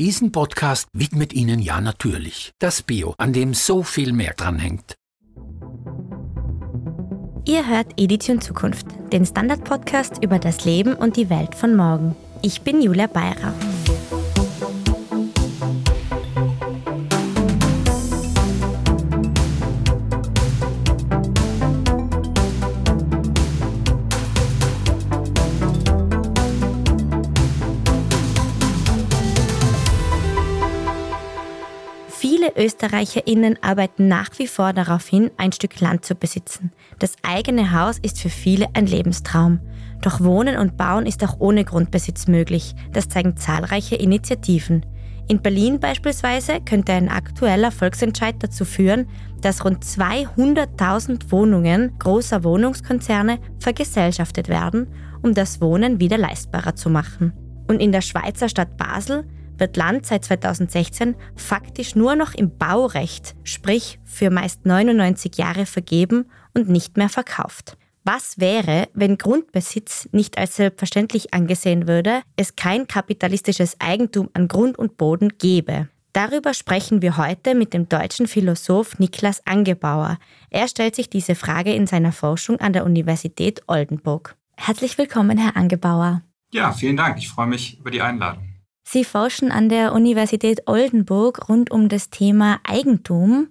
Diesen Podcast widmet Ihnen ja natürlich das Bio, an dem so viel mehr dranhängt. Ihr hört Edition Zukunft, den Standard-Podcast über das Leben und die Welt von morgen. Ich bin Julia Beirer. ÖsterreicherInnen arbeiten nach wie vor darauf hin, ein Stück Land zu besitzen. Das eigene Haus ist für viele ein Lebenstraum. Doch Wohnen und Bauen ist auch ohne Grundbesitz möglich. Das zeigen zahlreiche Initiativen. In Berlin beispielsweise könnte ein aktueller Volksentscheid dazu führen, dass rund 200.000 Wohnungen großer Wohnungskonzerne vergesellschaftet werden, um das Wohnen wieder leistbarer zu machen. Und in der Schweizer Stadt Basel wird Land seit 2016 faktisch nur noch im Baurecht, sprich für meist 99 Jahre vergeben und nicht mehr verkauft. Was wäre, wenn Grundbesitz nicht als selbstverständlich angesehen würde, es kein kapitalistisches Eigentum an Grund und Boden gäbe? Darüber sprechen wir heute mit dem deutschen Philosoph Niklas Angebauer. Er stellt sich diese Frage in seiner Forschung an der Universität Oldenburg. Herzlich willkommen, Herr Angebauer. Ja, vielen Dank. Ich freue mich über die Einladung. Sie forschen an der Universität Oldenburg rund um das Thema Eigentum.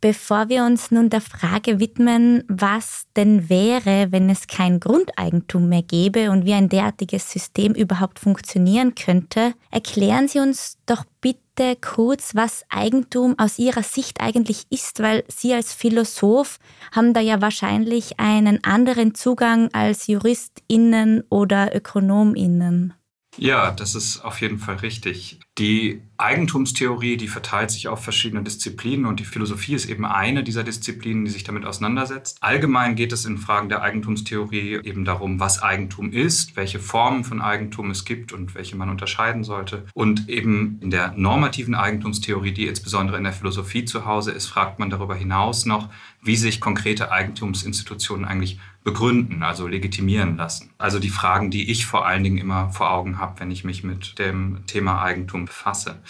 Bevor wir uns nun der Frage widmen, was denn wäre, wenn es kein Grundeigentum mehr gäbe und wie ein derartiges System überhaupt funktionieren könnte, erklären Sie uns doch bitte kurz, was Eigentum aus Ihrer Sicht eigentlich ist, weil Sie als Philosoph haben da ja wahrscheinlich einen anderen Zugang als Juristinnen oder Ökonominnen. Ja, das ist auf jeden Fall richtig. Die Eigentumstheorie, die verteilt sich auf verschiedene Disziplinen und die Philosophie ist eben eine dieser Disziplinen, die sich damit auseinandersetzt. Allgemein geht es in Fragen der Eigentumstheorie eben darum, was Eigentum ist, welche Formen von Eigentum es gibt und welche man unterscheiden sollte. Und eben in der normativen Eigentumstheorie, die insbesondere in der Philosophie zu Hause ist, fragt man darüber hinaus noch, wie sich konkrete Eigentumsinstitutionen eigentlich begründen, also legitimieren lassen. Also die Fragen, die ich vor allen Dingen immer vor Augen habe, wenn ich mich mit dem Thema Eigentum befasse.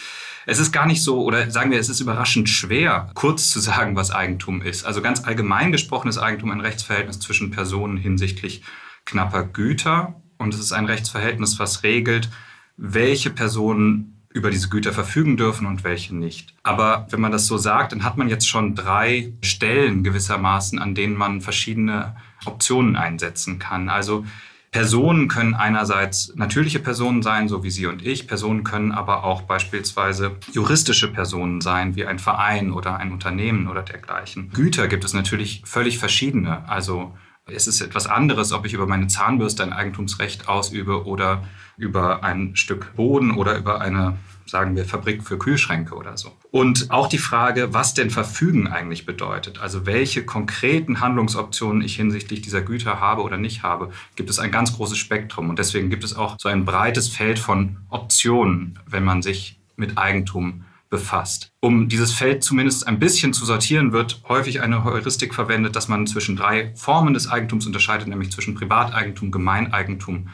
Es ist gar nicht so, oder sagen wir, es ist überraschend schwer, kurz zu sagen, was Eigentum ist. Also ganz allgemein gesprochen ist Eigentum ein Rechtsverhältnis zwischen Personen hinsichtlich knapper Güter. Und es ist ein Rechtsverhältnis, was regelt, welche Personen über diese Güter verfügen dürfen und welche nicht. Aber wenn man das so sagt, dann hat man jetzt schon drei Stellen gewissermaßen, an denen man verschiedene Optionen einsetzen kann. Also Personen können einerseits natürliche Personen sein, so wie Sie und ich. Personen können aber auch beispielsweise juristische Personen sein, wie ein Verein oder ein Unternehmen oder dergleichen. Güter gibt es natürlich völlig verschiedene. Also es ist etwas anderes, ob ich über meine Zahnbürste ein Eigentumsrecht ausübe oder über ein Stück Boden oder über eine sagen wir, Fabrik für Kühlschränke oder so. Und auch die Frage, was denn Verfügen eigentlich bedeutet, also welche konkreten Handlungsoptionen ich hinsichtlich dieser Güter habe oder nicht habe, gibt es ein ganz großes Spektrum. Und deswegen gibt es auch so ein breites Feld von Optionen, wenn man sich mit Eigentum befasst. Um dieses Feld zumindest ein bisschen zu sortieren, wird häufig eine Heuristik verwendet, dass man zwischen drei Formen des Eigentums unterscheidet, nämlich zwischen Privateigentum, Gemeineigentum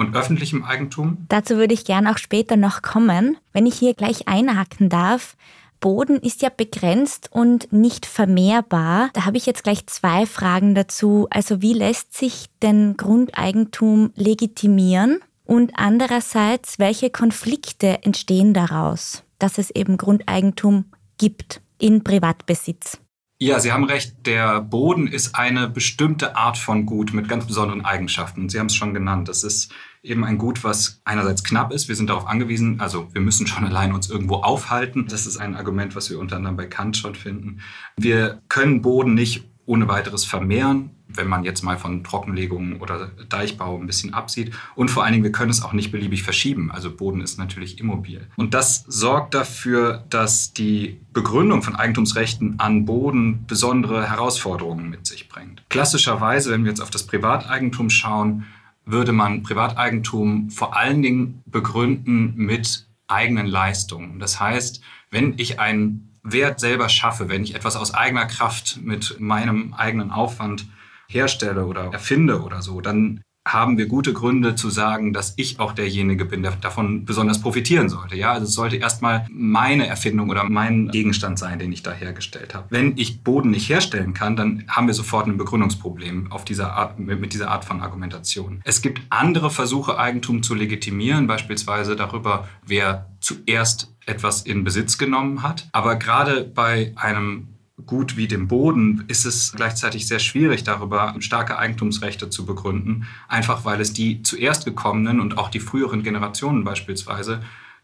und öffentlichem Eigentum? Dazu würde ich gerne auch später noch kommen. Wenn ich hier gleich einhaken darf, Boden ist ja begrenzt und nicht vermehrbar. Da habe ich jetzt gleich zwei Fragen dazu. Also wie lässt sich denn Grundeigentum legitimieren? Und andererseits, welche Konflikte entstehen daraus, dass es eben Grundeigentum gibt in Privatbesitz? Ja, Sie haben recht. Der Boden ist eine bestimmte Art von Gut mit ganz besonderen Eigenschaften. Sie haben es schon genannt. Das ist eben ein Gut, was einerseits knapp ist. Wir sind darauf angewiesen, also wir müssen schon allein uns irgendwo aufhalten. Das ist ein Argument, was wir unter anderem bei Kant schon finden. Wir können Boden nicht ohne weiteres vermehren, wenn man jetzt mal von Trockenlegungen oder Deichbau ein bisschen absieht. Und vor allen Dingen, wir können es auch nicht beliebig verschieben. Also Boden ist natürlich immobil. Und das sorgt dafür, dass die Begründung von Eigentumsrechten an Boden besondere Herausforderungen mit sich bringt. Klassischerweise, wenn wir jetzt auf das Privateigentum schauen, würde man Privateigentum vor allen Dingen begründen mit eigenen Leistungen. Das heißt, wenn ich einen Wert selber schaffe, wenn ich etwas aus eigener Kraft mit meinem eigenen Aufwand herstelle oder erfinde oder so, dann haben wir gute Gründe zu sagen, dass ich auch derjenige bin, der davon besonders profitieren sollte. Ja, also es sollte erstmal meine Erfindung oder mein Gegenstand sein, den ich da hergestellt habe. Wenn ich Boden nicht herstellen kann, dann haben wir sofort ein Begründungsproblem auf dieser Art, mit dieser Art von Argumentation. Es gibt andere Versuche, Eigentum zu legitimieren, beispielsweise darüber, wer zuerst etwas in Besitz genommen hat. Aber gerade bei einem Gut wie dem Boden ist es gleichzeitig sehr schwierig, darüber starke Eigentumsrechte zu begründen, einfach weil es die zuerst gekommenen und auch die früheren Generationen beispielsweise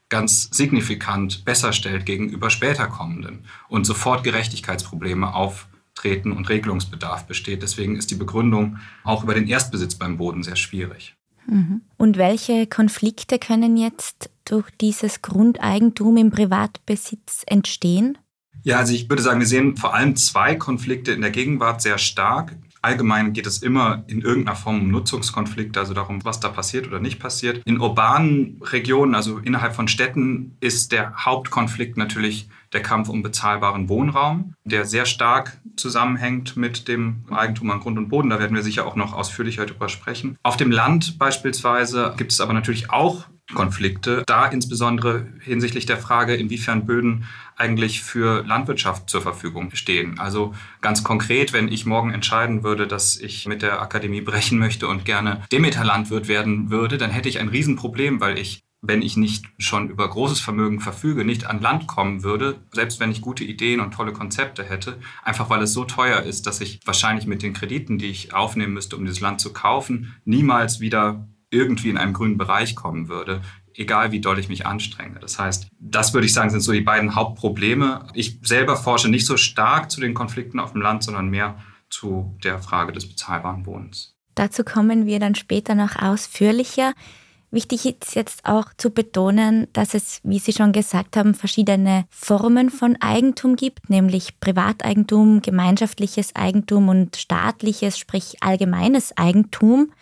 ganz signifikant besser stellt gegenüber später kommenden und sofort Gerechtigkeitsprobleme auftreten und Regelungsbedarf besteht. Deswegen ist die Begründung auch über den Erstbesitz beim Boden sehr schwierig. Mhm. Und welche Konflikte können jetzt durch dieses Grundeigentum im Privatbesitz entstehen? Ja, also ich würde sagen, wir sehen vor allem zwei Konflikte in der Gegenwart sehr stark. Allgemein geht es immer in irgendeiner Form um Nutzungskonflikte, also darum, was da passiert oder nicht passiert. In urbanen Regionen, also innerhalb von Städten, ist der Hauptkonflikt natürlich der Kampf um bezahlbaren Wohnraum, der sehr stark zusammenhängt mit dem Eigentum an Grund und Boden. Da werden wir sicher auch noch ausführlicher darüber sprechen. Auf dem Land beispielsweise gibt es aber natürlich auch Konflikte, da insbesondere hinsichtlich der Frage, inwiefern Böden eigentlich für Landwirtschaft zur Verfügung stehen. Also ganz konkret, wenn ich morgen entscheiden würde, dass ich mit der Akademie brechen möchte und gerne Demeter-Landwirt werden würde, dann hätte ich ein Riesenproblem, weil ich wenn ich nicht schon über großes Vermögen verfüge, nicht an Land kommen würde, selbst wenn ich gute Ideen und tolle Konzepte hätte, einfach weil es so teuer ist, dass ich wahrscheinlich mit den Krediten, die ich aufnehmen müsste, um dieses Land zu kaufen, niemals wieder irgendwie in einem grünen Bereich kommen würde, egal wie doll ich mich anstrenge. Das heißt, das würde ich sagen, sind so die beiden Hauptprobleme. Ich selber forsche nicht so stark zu den Konflikten auf dem Land, sondern mehr zu der Frage des bezahlbaren Wohnens. Dazu kommen wir dann später noch ausführlicher. Wichtig ist jetzt auch zu betonen, dass es, wie Sie schon gesagt haben, verschiedene Formen von Eigentum gibt, nämlich Privateigentum, gemeinschaftliches Eigentum und staatliches, sprich allgemeines Eigentum.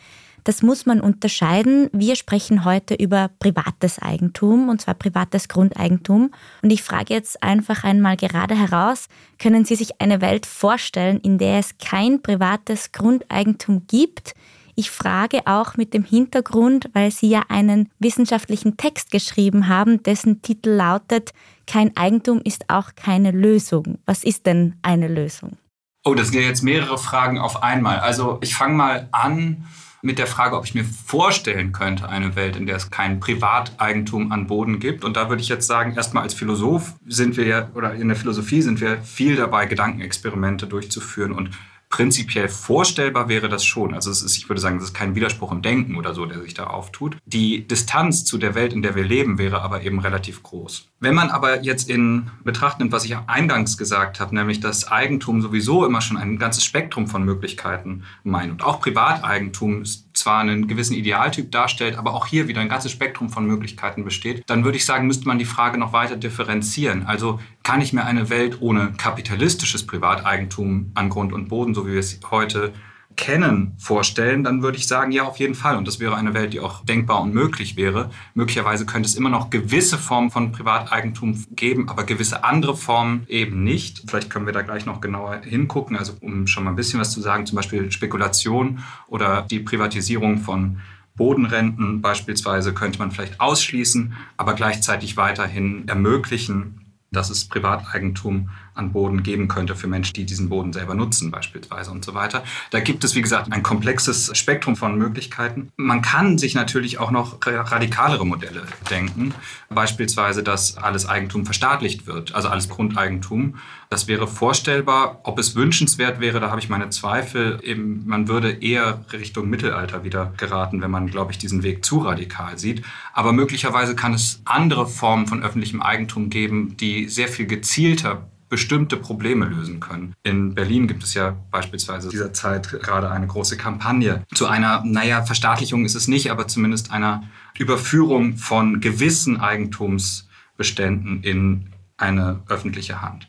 Das muss man unterscheiden. Wir sprechen heute über privates Eigentum, und zwar privates Grundeigentum. Und ich frage jetzt einfach einmal gerade heraus, können Sie sich eine Welt vorstellen, in der es kein privates Grundeigentum gibt? Ich frage auch mit dem Hintergrund, weil Sie ja einen wissenschaftlichen Text geschrieben haben, dessen Titel lautet, kein Eigentum ist auch keine Lösung. Was ist denn eine Lösung? Oh, das ja jetzt mehrere Fragen auf einmal. Also ich fange mal an mit der Frage, ob ich mir vorstellen könnte, eine Welt, in der es kein Privateigentum an Boden gibt. Und da würde ich jetzt sagen, erstmal als Philosoph sind wir ja, oder in der Philosophie sind wir viel dabei, Gedankenexperimente durchzuführen und Prinzipiell vorstellbar wäre das schon. Also es ist, ich würde sagen, es ist kein Widerspruch im Denken oder so, der sich da auftut. Die Distanz zu der Welt, in der wir leben, wäre aber eben relativ groß. Wenn man aber jetzt in Betracht nimmt, was ich eingangs gesagt habe, nämlich dass Eigentum sowieso immer schon ein ganzes Spektrum von Möglichkeiten meint und auch Privateigentum zwar einen gewissen Idealtyp darstellt, aber auch hier wieder ein ganzes Spektrum von Möglichkeiten besteht, dann würde ich sagen, müsste man die Frage noch weiter differenzieren. Also kann ich mir eine Welt ohne kapitalistisches Privateigentum an Grund und Boden, so wie wir es heute kennen, vorstellen, dann würde ich sagen, ja, auf jeden Fall. Und das wäre eine Welt, die auch denkbar und möglich wäre. Möglicherweise könnte es immer noch gewisse Formen von Privateigentum geben, aber gewisse andere Formen eben nicht. Vielleicht können wir da gleich noch genauer hingucken. Also um schon mal ein bisschen was zu sagen, zum Beispiel Spekulation oder die Privatisierung von Bodenrenten beispielsweise könnte man vielleicht ausschließen, aber gleichzeitig weiterhin ermöglichen, dass es Privateigentum an Boden geben könnte für Menschen, die diesen Boden selber nutzen beispielsweise und so weiter. Da gibt es, wie gesagt, ein komplexes Spektrum von Möglichkeiten. Man kann sich natürlich auch noch radikalere Modelle denken, beispielsweise, dass alles Eigentum verstaatlicht wird, also alles Grundeigentum. Das wäre vorstellbar. Ob es wünschenswert wäre, da habe ich meine Zweifel. Eben, man würde eher Richtung Mittelalter wieder geraten, wenn man, glaube ich, diesen Weg zu radikal sieht. Aber möglicherweise kann es andere Formen von öffentlichem Eigentum geben, die sehr viel gezielter bestimmte Probleme lösen können. In Berlin gibt es ja beispielsweise dieser Zeit gerade eine große Kampagne zu einer, naja, Verstaatlichung ist es nicht, aber zumindest einer Überführung von gewissen Eigentumsbeständen in eine öffentliche Hand.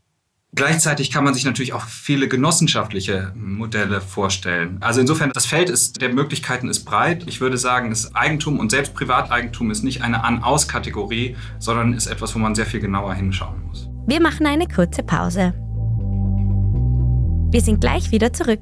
Gleichzeitig kann man sich natürlich auch viele genossenschaftliche Modelle vorstellen. Also insofern, das Feld ist, der Möglichkeiten ist breit. Ich würde sagen, das Eigentum und selbst Privateigentum ist nicht eine An-Aus-Kategorie, sondern ist etwas, wo man sehr viel genauer hinschauen muss. Wir machen eine kurze Pause. Wir sind gleich wieder zurück.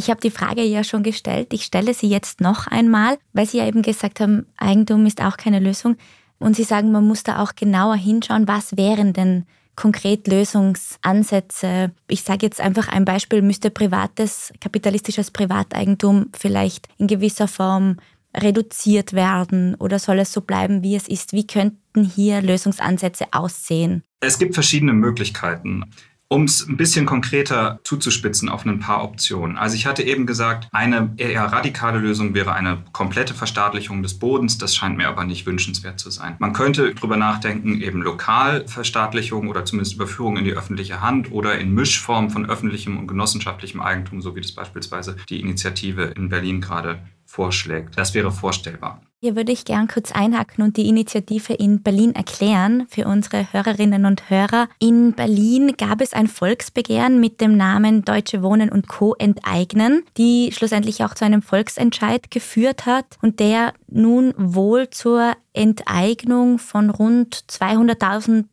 Ich habe die Frage ja schon gestellt. Ich stelle sie jetzt noch einmal, weil Sie ja eben gesagt haben, Eigentum ist auch keine Lösung. Und Sie sagen, man muss da auch genauer hinschauen, was wären denn konkret Lösungsansätze. Ich sage jetzt einfach ein Beispiel, müsste privates, kapitalistisches Privateigentum vielleicht in gewisser Form reduziert werden oder soll es so bleiben, wie es ist? Wie könnten hier Lösungsansätze aussehen? Es gibt verschiedene Möglichkeiten. Um es ein bisschen konkreter zuzuspitzen auf ein paar Optionen. Also ich hatte eben gesagt, eine eher radikale Lösung wäre eine komplette Verstaatlichung des Bodens. Das scheint mir aber nicht wünschenswert zu sein. Man könnte darüber nachdenken, eben Lokalverstaatlichung oder zumindest Überführung in die öffentliche Hand oder in Mischform von öffentlichem und genossenschaftlichem Eigentum, so wie das beispielsweise die Initiative in Berlin gerade vorschlägt. Das wäre vorstellbar. Hier würde ich gern kurz einhaken und die Initiative in Berlin erklären für unsere Hörerinnen und Hörer. In Berlin gab es ein Volksbegehren mit dem Namen Deutsche Wohnen und Co. enteignen, die schlussendlich auch zu einem Volksentscheid geführt hat und der nun wohl zur Enteignung von rund 200.000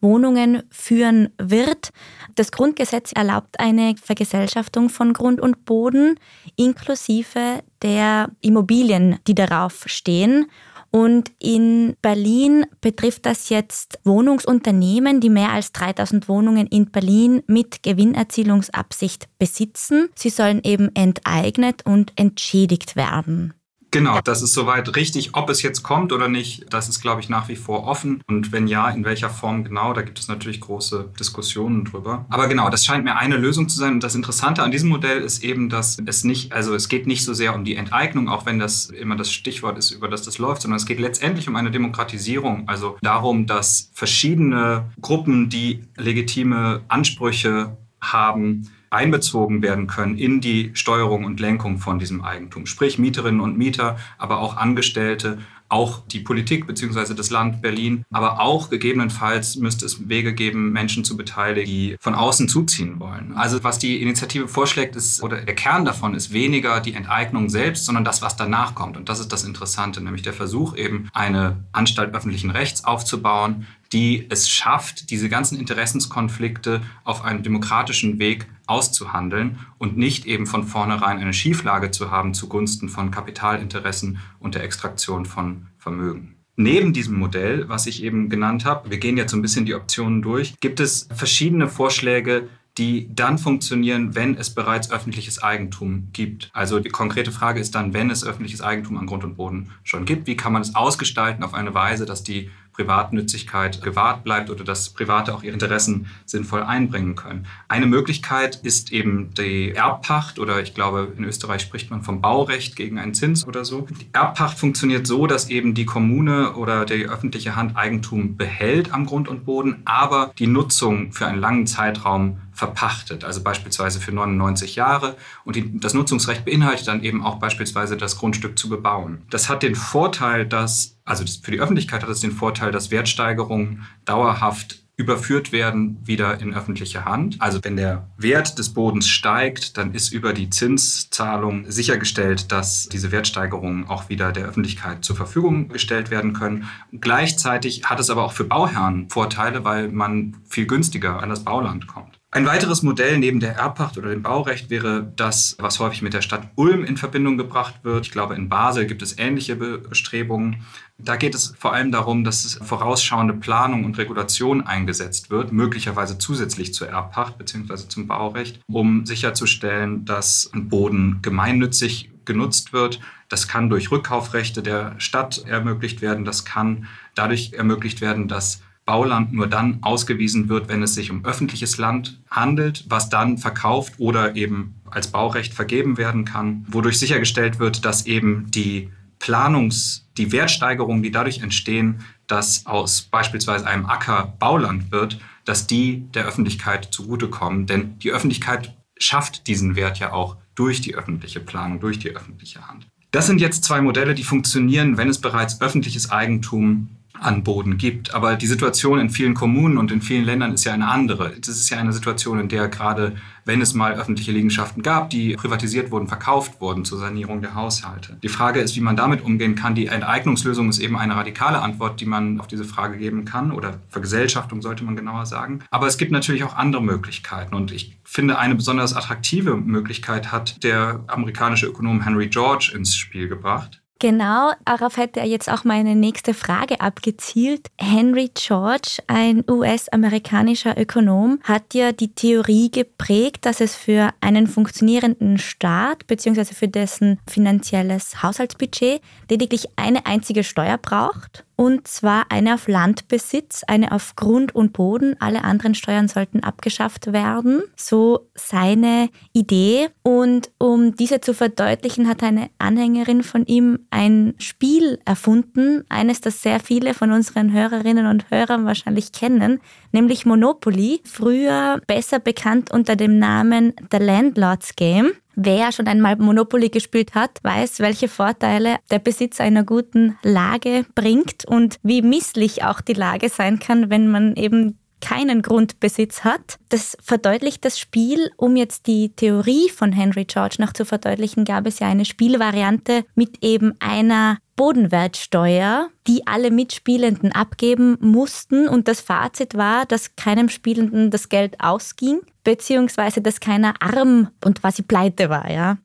Wohnungen führen wird. Das Grundgesetz erlaubt eine Vergesellschaftung von Grund und Boden inklusive der Immobilien, die darauf stehen. Und in Berlin betrifft das jetzt Wohnungsunternehmen, die mehr als 3000 Wohnungen in Berlin mit Gewinnerzielungsabsicht besitzen. Sie sollen eben enteignet und entschädigt werden. Genau, das ist soweit richtig. Ob es jetzt kommt oder nicht, das ist, glaube ich, nach wie vor offen. Und wenn ja, in welcher Form genau, da gibt es natürlich große Diskussionen drüber. Aber genau, das scheint mir eine Lösung zu sein. Und das Interessante an diesem Modell ist eben, dass es nicht, also es geht nicht so sehr um die Enteignung, auch wenn das immer das Stichwort ist, über das das läuft, sondern es geht letztendlich um eine Demokratisierung. Also darum, dass verschiedene Gruppen, die legitime Ansprüche haben, einbezogen werden können in die Steuerung und Lenkung von diesem Eigentum. Sprich Mieterinnen und Mieter, aber auch Angestellte, auch die Politik bzw. das Land Berlin, aber auch gegebenenfalls müsste es Wege geben, Menschen zu beteiligen, die von außen zuziehen wollen. Also was die Initiative vorschlägt, ist, oder der Kern davon ist weniger die Enteignung selbst, sondern das, was danach kommt. Und das ist das Interessante, nämlich der Versuch eben, eine Anstalt öffentlichen Rechts aufzubauen, die es schafft, diese ganzen Interessenskonflikte auf einem demokratischen Weg auszuhandeln und nicht eben von vornherein eine Schieflage zu haben zugunsten von Kapitalinteressen und der Extraktion von Vermögen. Neben diesem Modell, was ich eben genannt habe, wir gehen jetzt so ein bisschen die Optionen durch, gibt es verschiedene Vorschläge, die dann funktionieren, wenn es bereits öffentliches Eigentum gibt. Also die konkrete Frage ist dann, wenn es öffentliches Eigentum an Grund und Boden schon gibt, wie kann man es ausgestalten auf eine Weise, dass die Privatnützigkeit gewahrt bleibt oder dass Private auch ihre Interessen sinnvoll einbringen können. Eine Möglichkeit ist eben die Erbpacht oder ich glaube, in Österreich spricht man vom Baurecht gegen einen Zins oder so. Die Erbpacht funktioniert so, dass eben die Kommune oder die öffentliche Hand Eigentum behält am Grund und Boden, aber die Nutzung für einen langen Zeitraum verpachtet, also beispielsweise für 99 Jahre. Und die, das Nutzungsrecht beinhaltet dann eben auch beispielsweise das Grundstück zu bebauen. Das hat den Vorteil, dass, also für die Öffentlichkeit hat es den Vorteil, dass Wertsteigerungen dauerhaft überführt werden wieder in öffentliche Hand. Also wenn der Wert des Bodens steigt, dann ist über die Zinszahlung sichergestellt, dass diese Wertsteigerungen auch wieder der Öffentlichkeit zur Verfügung gestellt werden können. Gleichzeitig hat es aber auch für Bauherren Vorteile, weil man viel günstiger an das Bauland kommt. Ein weiteres Modell neben der Erbpacht oder dem Baurecht wäre das, was häufig mit der Stadt Ulm in Verbindung gebracht wird. Ich glaube, in Basel gibt es ähnliche Bestrebungen. Da geht es vor allem darum, dass vorausschauende Planung und Regulation eingesetzt wird, möglicherweise zusätzlich zur Erbpacht bzw. zum Baurecht, um sicherzustellen, dass ein Boden gemeinnützig genutzt wird. Das kann durch Rückkaufrechte der Stadt ermöglicht werden. Das kann dadurch ermöglicht werden, dass Bauland nur dann ausgewiesen wird, wenn es sich um öffentliches Land handelt, was dann verkauft oder eben als Baurecht vergeben werden kann, wodurch sichergestellt wird, dass eben die Planungs-, die Wertsteigerungen, die dadurch entstehen, dass aus beispielsweise einem Acker Bauland wird, dass die der Öffentlichkeit zugutekommen. Denn die Öffentlichkeit schafft diesen Wert ja auch durch die öffentliche Planung, durch die öffentliche Hand. Das sind jetzt zwei Modelle, die funktionieren, wenn es bereits öffentliches Eigentum an Boden gibt. Aber die Situation in vielen Kommunen und in vielen Ländern ist ja eine andere. Das ist ja eine Situation, in der gerade, wenn es mal öffentliche Liegenschaften gab, die privatisiert wurden, verkauft wurden zur Sanierung der Haushalte. Die Frage ist, wie man damit umgehen kann. Die Enteignungslösung ist eben eine radikale Antwort, die man auf diese Frage geben kann oder Vergesellschaftung sollte man genauer sagen. Aber es gibt natürlich auch andere Möglichkeiten und ich finde, eine besonders attraktive Möglichkeit hat der amerikanische Ökonom Henry George ins Spiel gebracht. Genau, darauf hätte er jetzt auch meine nächste Frage abgezielt. Henry George, ein US-amerikanischer Ökonom, hat ja die Theorie geprägt, dass es für einen funktionierenden Staat bzw. für dessen finanzielles Haushaltsbudget lediglich eine einzige Steuer braucht und zwar eine auf Landbesitz, eine auf Grund und Boden. Alle anderen Steuern sollten abgeschafft werden. So seine Idee. Und um diese zu verdeutlichen, hat eine Anhängerin von ihm ein Spiel erfunden, eines, das sehr viele von unseren Hörerinnen und Hörern wahrscheinlich kennen, nämlich Monopoly, früher besser bekannt unter dem Namen The Landlord's Game. Wer schon einmal Monopoly gespielt hat, weiß, welche Vorteile der Besitz einer guten Lage bringt und wie misslich auch die Lage sein kann, wenn man eben keinen Grundbesitz hat. Das verdeutlicht das Spiel. Um jetzt die Theorie von Henry George noch zu verdeutlichen, gab es ja eine Spielvariante mit eben einer Bodenwertsteuer, die alle Mitspielenden abgeben mussten. Und das Fazit war, dass keinem Spielenden das Geld ausging, beziehungsweise dass keiner arm und quasi pleite war. Ja.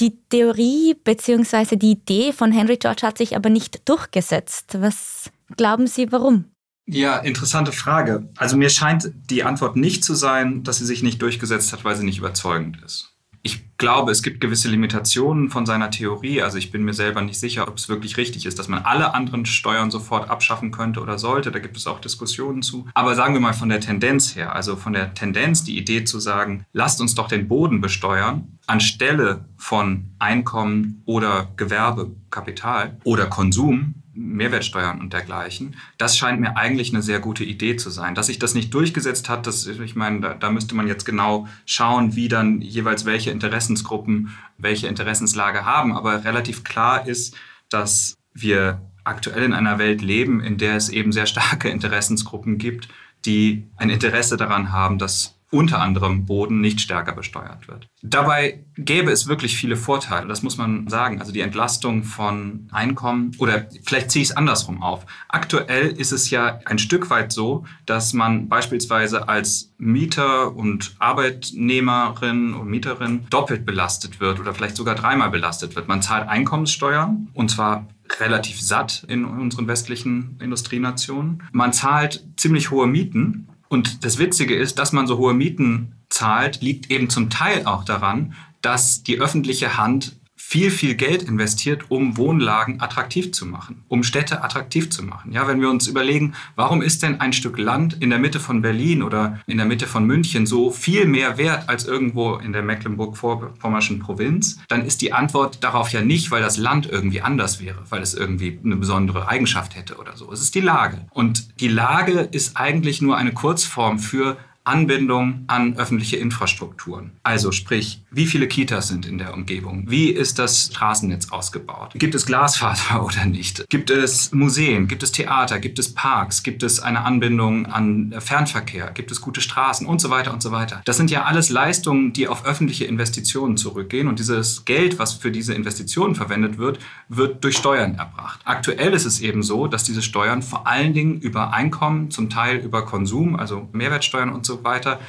Die Theorie beziehungsweise die Idee von Henry George hat sich aber nicht durchgesetzt. Was glauben Sie, warum? Ja, interessante Frage. Also mir scheint die Antwort nicht zu sein, dass sie sich nicht durchgesetzt hat, weil sie nicht überzeugend ist. Ich glaube, es gibt gewisse Limitationen von seiner Theorie. Also ich bin mir selber nicht sicher, ob es wirklich richtig ist, dass man alle anderen Steuern sofort abschaffen könnte oder sollte. Da gibt es auch Diskussionen zu. Aber sagen wir mal von der Tendenz her, also von der Tendenz, die Idee zu sagen, lasst uns doch den Boden besteuern, anstelle von Einkommen oder Gewerbe, Kapital oder Konsum, Mehrwertsteuern und dergleichen. Das scheint mir eigentlich eine sehr gute Idee zu sein. Dass sich das nicht durchgesetzt hat, das, ich meine, da, da müsste man jetzt genau schauen, wie dann jeweils welche Interessensgruppen welche Interessenslage haben. Aber relativ klar ist, dass wir aktuell in einer Welt leben, in der es eben sehr starke Interessensgruppen gibt, die ein Interesse daran haben, dass unter anderem Boden nicht stärker besteuert wird. Dabei gäbe es wirklich viele Vorteile, das muss man sagen. Also die Entlastung von Einkommen oder vielleicht ziehe ich es andersrum auf. Aktuell ist es ja ein Stück weit so, dass man beispielsweise als Mieter und Arbeitnehmerin und Mieterin doppelt belastet wird oder vielleicht sogar dreimal belastet wird. Man zahlt Einkommenssteuern und zwar relativ satt in unseren westlichen Industrienationen. Man zahlt ziemlich hohe Mieten und das Witzige ist, dass man so hohe Mieten zahlt, liegt eben zum Teil auch daran, dass die öffentliche Hand viel, viel Geld investiert, um Wohnlagen attraktiv zu machen, um Städte attraktiv zu machen. Ja, wenn wir uns überlegen, warum ist denn ein Stück Land in der Mitte von Berlin oder in der Mitte von München so viel mehr wert als irgendwo in der Mecklenburg-Vorpommernschen Provinz, dann ist die Antwort darauf ja nicht, weil das Land irgendwie anders wäre, weil es irgendwie eine besondere Eigenschaft hätte oder so. Es ist die Lage. Und die Lage ist eigentlich nur eine Kurzform für Anbindung an öffentliche Infrastrukturen. Also sprich, wie viele Kitas sind in der Umgebung? Wie ist das Straßennetz ausgebaut? Gibt es Glasfaser oder nicht? Gibt es Museen? Gibt es Theater? Gibt es Parks? Gibt es eine Anbindung an Fernverkehr? Gibt es gute Straßen und so weiter und so weiter? Das sind ja alles Leistungen, die auf öffentliche Investitionen zurückgehen und dieses Geld, was für diese Investitionen verwendet wird, wird durch Steuern erbracht. Aktuell ist es eben so, dass diese Steuern vor allen Dingen über Einkommen, zum Teil über Konsum, also Mehrwertsteuern und so so weiter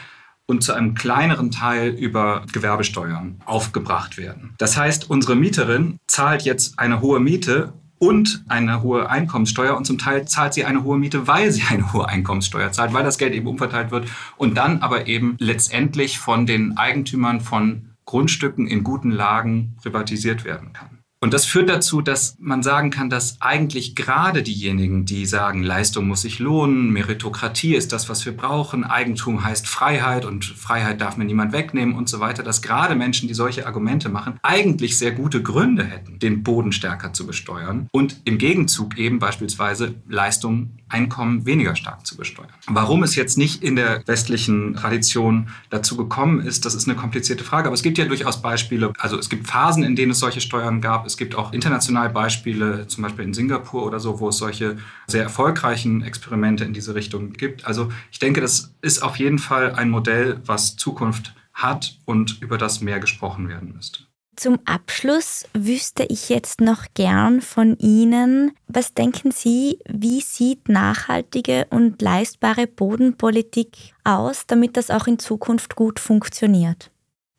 und zu einem kleineren Teil über Gewerbesteuern aufgebracht werden. Das heißt, unsere Mieterin zahlt jetzt eine hohe Miete und eine hohe Einkommenssteuer und zum Teil zahlt sie eine hohe Miete, weil sie eine hohe Einkommenssteuer zahlt, weil das Geld eben umverteilt wird und dann aber eben letztendlich von den Eigentümern von Grundstücken in guten Lagen privatisiert werden kann. Und das führt dazu, dass man sagen kann, dass eigentlich gerade diejenigen, die sagen, Leistung muss sich lohnen, Meritokratie ist das, was wir brauchen, Eigentum heißt Freiheit und Freiheit darf mir niemand wegnehmen und so weiter, dass gerade Menschen, die solche Argumente machen, eigentlich sehr gute Gründe hätten, den Boden stärker zu besteuern und im Gegenzug eben beispielsweise Leistung, Einkommen weniger stark zu besteuern. Warum es jetzt nicht in der westlichen Tradition dazu gekommen ist, das ist eine komplizierte Frage, aber es gibt ja durchaus Beispiele, also es gibt Phasen, in denen es solche Steuern gab, es gibt auch international Beispiele, zum Beispiel in Singapur oder so, wo es solche sehr erfolgreichen Experimente in diese Richtung gibt. Also ich denke, das ist auf jeden Fall ein Modell, was Zukunft hat und über das mehr gesprochen werden müsste. Zum Abschluss wüsste ich jetzt noch gern von Ihnen, was denken Sie, wie sieht nachhaltige und leistbare Bodenpolitik aus, damit das auch in Zukunft gut funktioniert?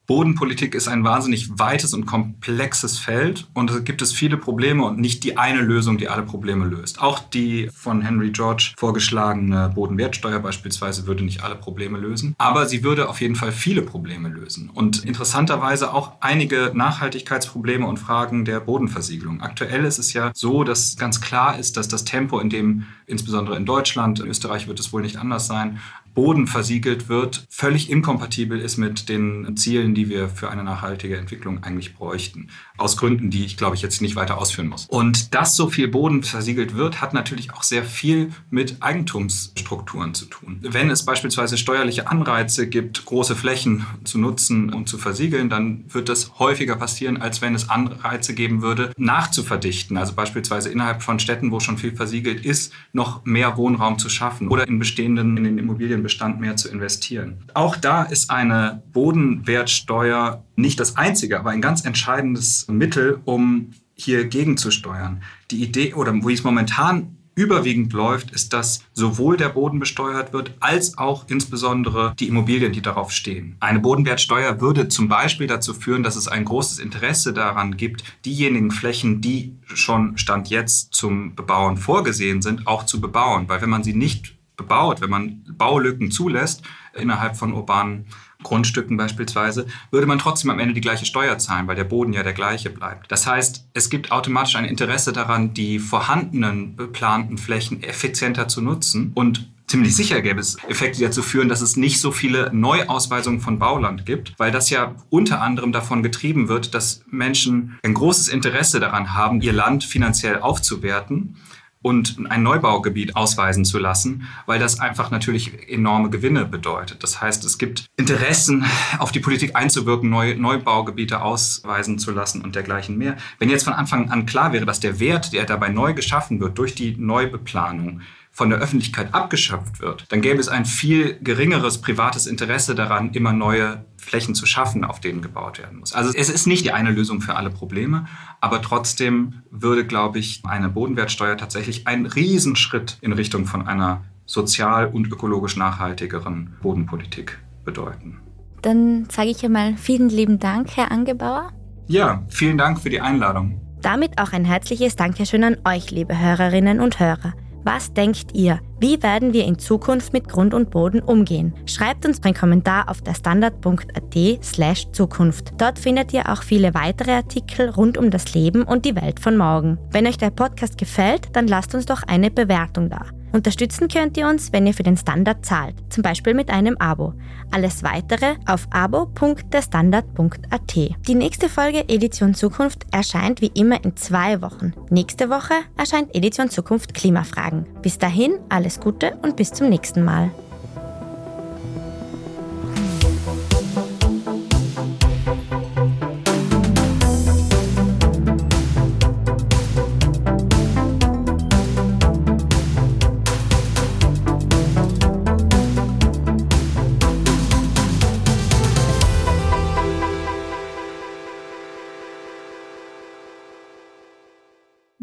Bodenpolitik ist ein wahnsinnig weites und komplexes Feld und es gibt es viele Probleme und nicht die eine Lösung, die alle Probleme löst. Auch die von Henry George vorgeschlagene Bodenwertsteuer beispielsweise würde nicht alle Probleme lösen, aber sie würde auf jeden Fall viele Probleme lösen und interessanterweise auch einige Nachhaltigkeitsprobleme und Fragen der Bodenversiegelung. Aktuell ist es ja so, dass ganz klar ist, dass das Tempo, in dem insbesondere in Deutschland, in Österreich wird es wohl nicht anders sein, Boden versiegelt wird, völlig inkompatibel ist mit den Zielen, die wir für eine nachhaltige Entwicklung eigentlich bräuchten. Aus Gründen, die ich, glaube ich, jetzt nicht weiter ausführen muss. Und dass so viel Boden versiegelt wird, hat natürlich auch sehr viel mit Eigentumsstrukturen zu tun. Wenn es beispielsweise steuerliche Anreize gibt, große Flächen zu nutzen und zu versiegeln, dann wird das häufiger passieren, als wenn es Anreize geben würde, nachzuverdichten. Also beispielsweise innerhalb von Städten, wo schon viel versiegelt ist, noch mehr Wohnraum zu schaffen oder in bestehenden, in den Immobilien Bestand mehr zu investieren. Auch da ist eine Bodenwertsteuer nicht das einzige, aber ein ganz entscheidendes Mittel, um hier gegenzusteuern. Die Idee oder wie es momentan überwiegend läuft, ist, dass sowohl der Boden besteuert wird, als auch insbesondere die Immobilien, die darauf stehen. Eine Bodenwertsteuer würde zum Beispiel dazu führen, dass es ein großes Interesse daran gibt, diejenigen Flächen, die schon Stand jetzt zum Bebauen vorgesehen sind, auch zu bebauen. Weil wenn man sie nicht bebaut, wenn man Baulücken zulässt innerhalb von urbanen Grundstücken beispielsweise, würde man trotzdem am Ende die gleiche Steuer zahlen, weil der Boden ja der gleiche bleibt. Das heißt, es gibt automatisch ein Interesse daran, die vorhandenen beplanten Flächen effizienter zu nutzen. Und ziemlich sicher gäbe es Effekte, die dazu führen, dass es nicht so viele Neuausweisungen von Bauland gibt, weil das ja unter anderem davon getrieben wird, dass Menschen ein großes Interesse daran haben, ihr Land finanziell aufzuwerten und ein Neubaugebiet ausweisen zu lassen, weil das einfach natürlich enorme Gewinne bedeutet. Das heißt, es gibt Interessen, auf die Politik einzuwirken, neue Neubaugebiete ausweisen zu lassen und dergleichen mehr. Wenn jetzt von Anfang an klar wäre, dass der Wert, der dabei neu geschaffen wird durch die Neubeplanung, von der Öffentlichkeit abgeschöpft wird, dann gäbe es ein viel geringeres privates Interesse daran, immer neue Flächen zu schaffen, auf denen gebaut werden muss. Also es ist nicht die eine Lösung für alle Probleme, aber trotzdem würde, glaube ich, eine Bodenwertsteuer tatsächlich einen Riesenschritt in Richtung von einer sozial und ökologisch nachhaltigeren Bodenpolitik bedeuten. Dann sage ich einmal vielen lieben Dank, Herr Angebauer. Ja, vielen Dank für die Einladung. Damit auch ein herzliches Dankeschön an euch, liebe Hörerinnen und Hörer. Was denkt ihr? Wie werden wir in Zukunft mit Grund und Boden umgehen? Schreibt uns einen Kommentar auf der standard.at slash Zukunft. Dort findet ihr auch viele weitere Artikel rund um das Leben und die Welt von morgen. Wenn euch der Podcast gefällt, dann lasst uns doch eine Bewertung da. Unterstützen könnt ihr uns, wenn ihr für den Standard zahlt, zum Beispiel mit einem Abo. Alles weitere auf abo.derstandard.at. Die nächste Folge Edition Zukunft erscheint wie immer in zwei Wochen. Nächste Woche erscheint Edition Zukunft Klimafragen. Bis dahin alles Gute und bis zum nächsten Mal.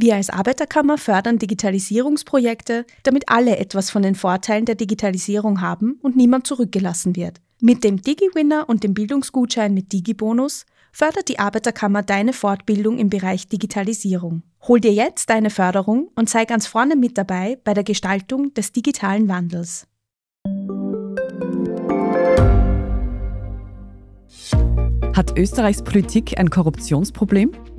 Wir als Arbeiterkammer fördern Digitalisierungsprojekte, damit alle etwas von den Vorteilen der Digitalisierung haben und niemand zurückgelassen wird. Mit dem DigiWinner und dem Bildungsgutschein mit DigiBonus fördert die Arbeiterkammer deine Fortbildung im Bereich Digitalisierung. Hol dir jetzt deine Förderung und sei ganz vorne mit dabei bei der Gestaltung des digitalen Wandels. Hat Österreichs Politik ein Korruptionsproblem?